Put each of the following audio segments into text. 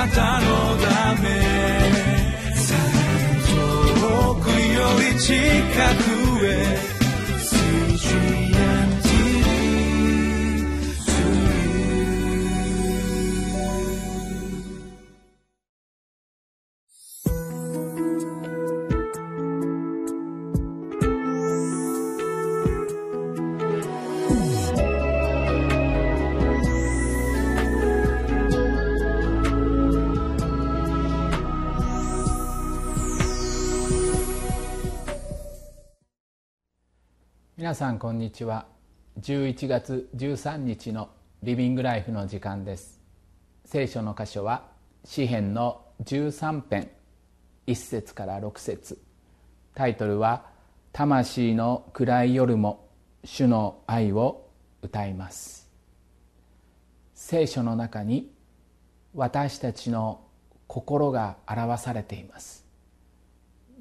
なたのため。遠くより近く。皆さんこんにちは。11月13日のリビングライフの時間です。聖書の箇所は詩編の13編1節から6節。タイトルは「魂の暗い夜も主の愛を歌います」聖書の中に私たちの心が表されています。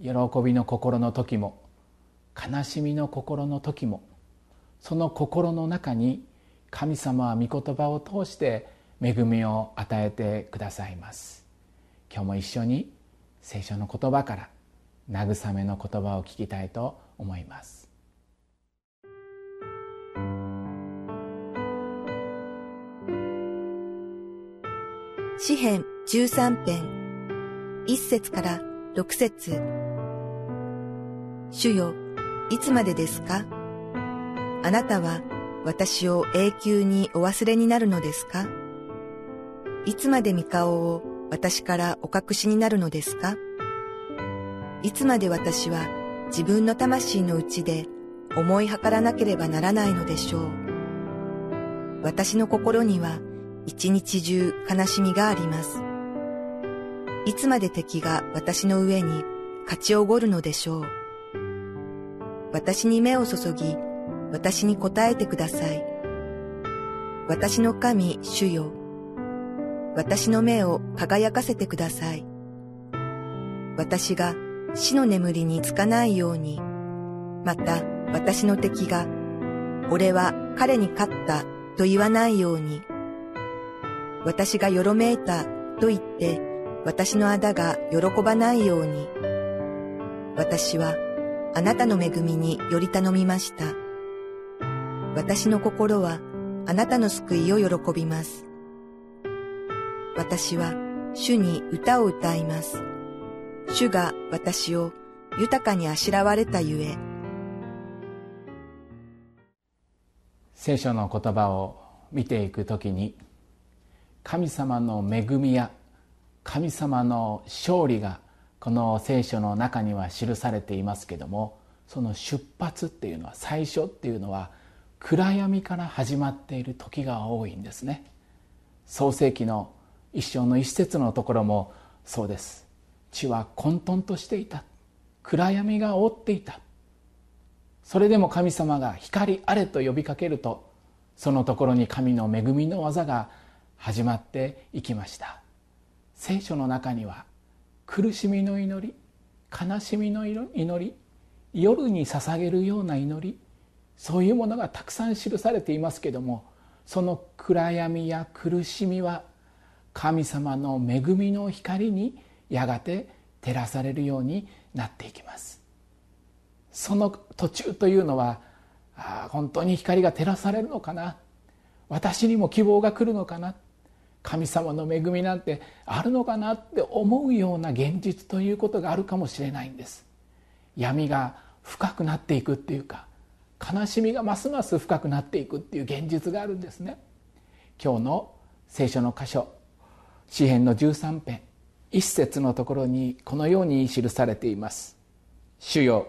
喜びの心の時も悲しみの心の時もその心の中に神様は御言葉を通して恵みを与えてくださいます。今日も一緒に聖書の言葉から慰めの言葉を聞きたいと思います。詩編13編1節から6節。主よいつまでですか？あなたは私を永久にお忘れになるのですか？いつまで見顔を私からお隠しになるのですか？いつまで私は自分の魂の内で思い計らなければならないのでしょう。私の心には一日中悲しみがあります。いつまで敵が私の上に勝ちおごるのでしょう。私に目を注ぎ、私に答えてください。私の神、主よ。私の目を輝かせてください。私が死の眠りにつかないように、また私の敵が、俺は彼に勝ったと言わないように、私がよろめいたと言って、私の仇が喜ばないように、私はあなたの恵みにより頼みました。私の心はあなたの救いを喜びます。私は主に歌を歌います。主が私を豊かにあしらわれたゆえ。聖書の言葉を見ていくときに神様の恵みや神様の勝利がこの聖書の中には記されていますけどもその出発っていうのは最初っていうのは暗闇から始まっている時が多いんですね。創世紀の一生の一節のところもそうです。地は混沌としていた。暗闇が覆っていた。それでも神様が光あれと呼びかけるとそのところに神の恵みの技が始まっていきました。聖書の中には苦しみの祈り悲しみの祈り夜に捧げるような祈りそういうものがたくさん記されていますけどもその暗闇や苦しみは神様の恵みの光にやがて照らされるようになっていきます。その途中というのはあ本当に光が照らされるのかな？私にも希望が来るのかな？神様の恵みなんてあるのかなって思うような現実ということがあるかもしれないんです。闇が深くなっていくっていうか悲しみがますます深くなっていくっていう現実があるんですね。今日の聖書の箇所詩編の13編一節のところにこのように記されています。主よ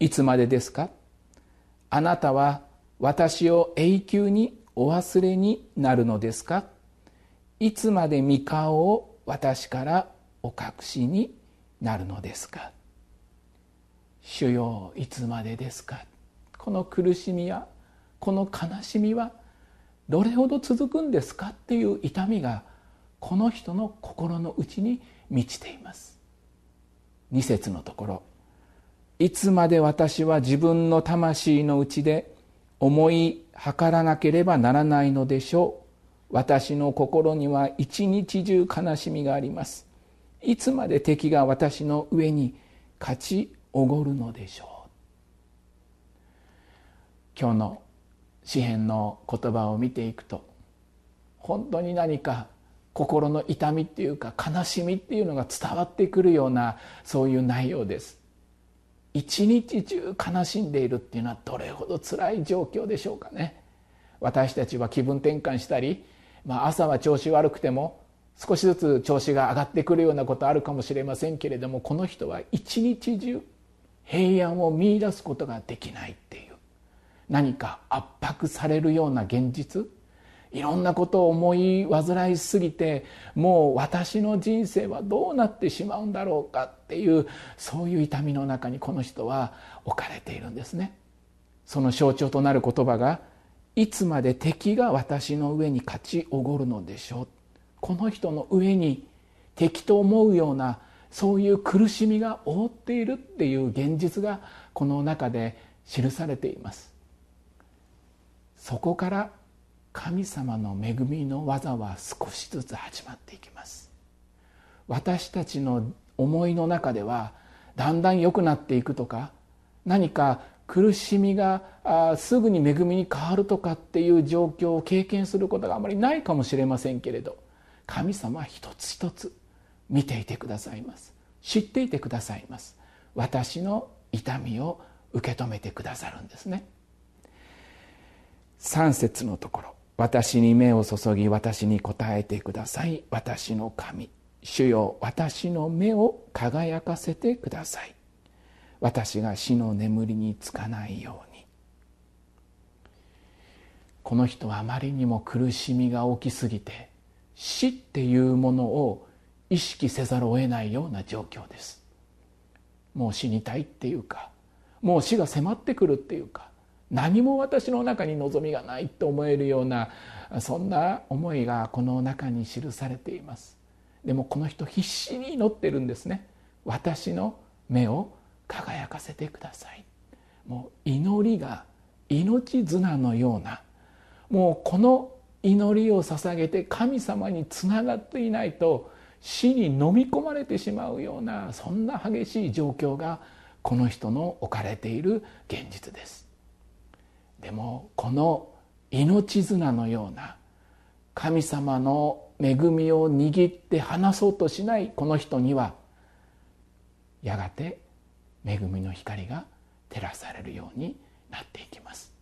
いつまでですか？あなたは私を永久にお忘れになるのですか？いつまで御顔を私からお隠しになるのですか？主よいつまでですか？この苦しみやこの悲しみはどれほど続くんですか？っていう痛みがこの人の心の内に満ちています。二節のところ。いつまで私は自分の魂の内で思い計らなければならないのでしょう？私の心には一日中悲しみがあります。いつまで敵が私の上に勝ちおごるのでしょう。今日の詩篇の言葉を見ていくと本当に何か心の痛みっていうか悲しみっていうのが伝わってくるようなそういう内容です。一日中悲しんでいるっていうのはどれほど辛い状況でしょうかね。私たちは気分転換したり、まあ、朝は調子悪くても少しずつ調子が上がってくるようなことあるかもしれませんけれどもこの人は一日中平安を見いだすことができないっていう。何か圧迫されるような現実。いろんなことを思い煩いすぎてもう私の人生はどうなってしまうんだろうかっていうそういう痛みの中にこの人は置かれているんですね。その象徴となる言葉がいつまで敵が私の上に勝ちおごるのでしょう？この人の上に敵と思うようなそういう苦しみが覆っているっていう現実がこの中で記されています。そこから神様の恵みの技は少しずつ始まっていきます。私たちの思いの中ではだんだん良くなっていくとか何か苦しみがあすぐに恵みに変わるとかっていう状況を経験することがあまりないかもしれませんけれど神様は一つ一つ見ていてくださいます。知っていてくださいます。私の痛みを受け止めてくださるんですね。3節のところ。私に目を注ぎ私に答えてください。私の神。主よ私の目を輝かせてください。私が死の眠りにつかないように。この人はあまりにも苦しみが大きすぎて死っていうものを意識せざるを得ないような状況です。もう死にたいっていうかもう死が迫ってくるっていうか何も私の中に望みがないと思えるようなそんな思いがこの中に記されています。でもこの人必死に祈ってるんですね。私の目を輝かせてください。もう祈りが命綱のような。もうこの祈りを捧げて神様につながっていないと死に飲み込まれてしまうようなそんな激しい状況がこの人の置かれている現実です。でもこの命綱のような神様の恵みを握って離そうとしないこの人にはやがて恵みの光が照らされるようになっていきます。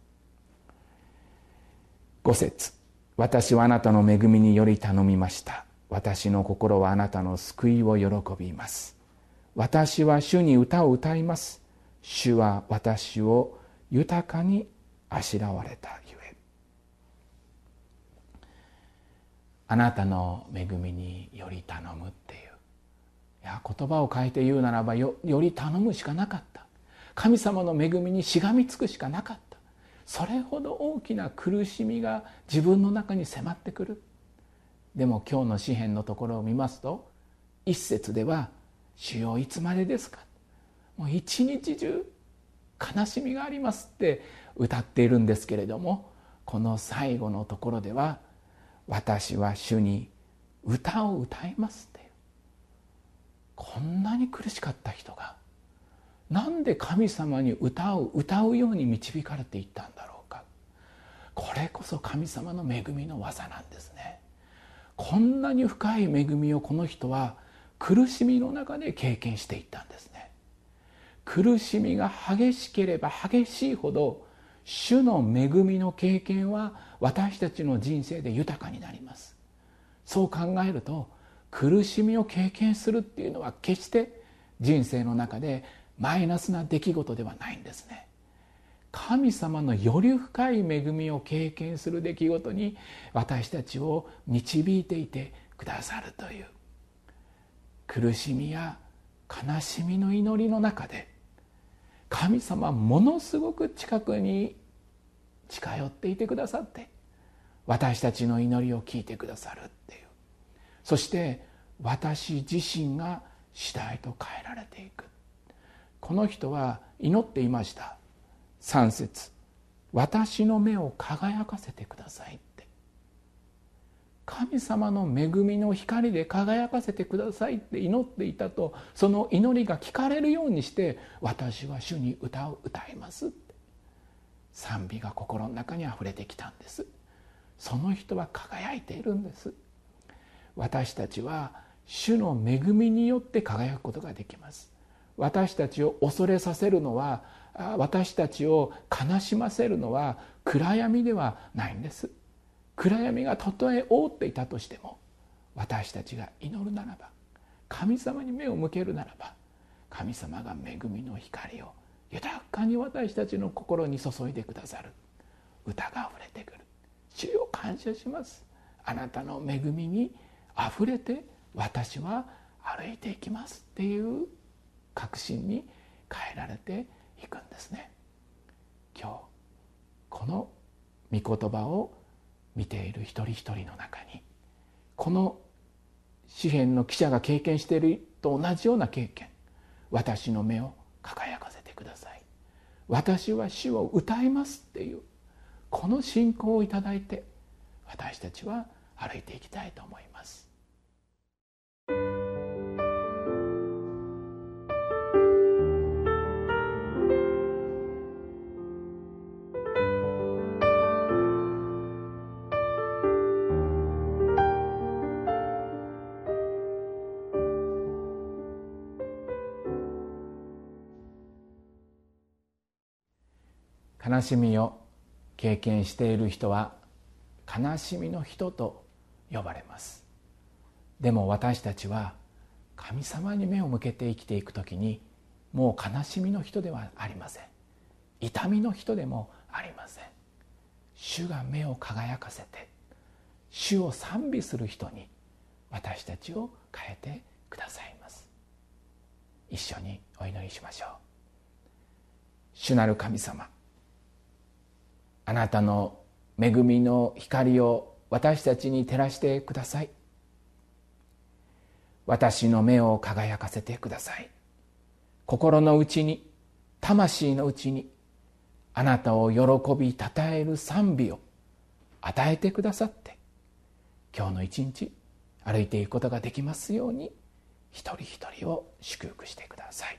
五節。私はあなたの恵みにより頼みました。私の心はあなたの救いを喜びます。私は主に歌を歌います。主は私を豊かにあしらわれたゆえ。あなたの恵みにより頼むっていう。や言葉を変えて言うならばよより頼むしかなかった。神様の恵みにしがみつくしかなかった。それほど大きな苦しみが自分の中に迫ってくる。でも今日の詩篇のところを見ますと一節では「主よいつまでですか?」もう一日中悲しみがありますって歌っているんですけれどもこの最後のところでは「私は主に歌を歌います」こんなに苦しかった人がなんで神様に歌を歌うように導かれていったんだろうか。これこそ神様の恵みの技なんですね。こんなに深い恵みをこの人は苦しみの中で経験していったんですね。苦しみが激しければ激しいほど主の恵みの経験は私たちの人生で豊かになります。そう考えると苦しみを経験するっていうのは決して人生の中でマイナスな出来事ではないんですね。神様のより深い恵みを経験する出来事に私たちを導いていてくださるという。苦しみや悲しみの祈りの中で神様はものすごく近くに近寄っていてくださって私たちの祈りを聞いてくださるっていう。そして私自身が次第と変えられていく。この人は祈っていました。3節。私の目を輝かせてください」って。神様の恵みの光で輝かせてくださいって祈っていたとその祈りが聞かれるようにして私は主に歌を歌いますって。賛美が心の中にあふれてきたんです。その人は輝いているんです。私たちは主の恵みによって輝くことができます。私たちを恐れさせるのは私たちを悲しませるのは暗闇ではないんです。暗闇がたとえ覆っていたとしても私たちが祈るならば神様に目を向けるならば神様が恵みの光を豊かに私たちの心に注いでくださる。歌があふれてくる。主よ感謝します。あなたの恵みにあふれて私は歩いていきますっていう確信に変えられていくんですね。今日この御言葉を見ている一人一人の中にこの詩篇の記者が経験していると同じような経験私の目を輝かせてください。私は主を歌いますっていうこの信仰をいただいて私たちは歩いていきたいと思います。悲しみを経験している人は悲しみの人と呼ばれます。でも私たちは神様に目を向けて生きていく時にもう悲しみの人ではありません。痛みの人でもありません。主が目を輝かせて主を賛美する人に私たちを変えてくださいます。一緒にお祈りしましょう。主なる神様あなたの恵みの光を私たちに照らしてください。私の目を輝かせてください。心の内に魂の内にあなたを喜びたたえる賛美を与えてくださって今日の一日歩いていくことができますように一人一人を祝福してください。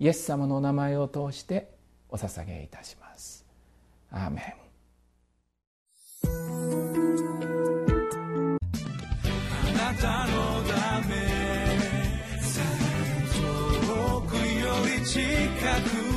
イエス様のお名前を通してお捧げいたします。アーメン。たのため。遠くより近く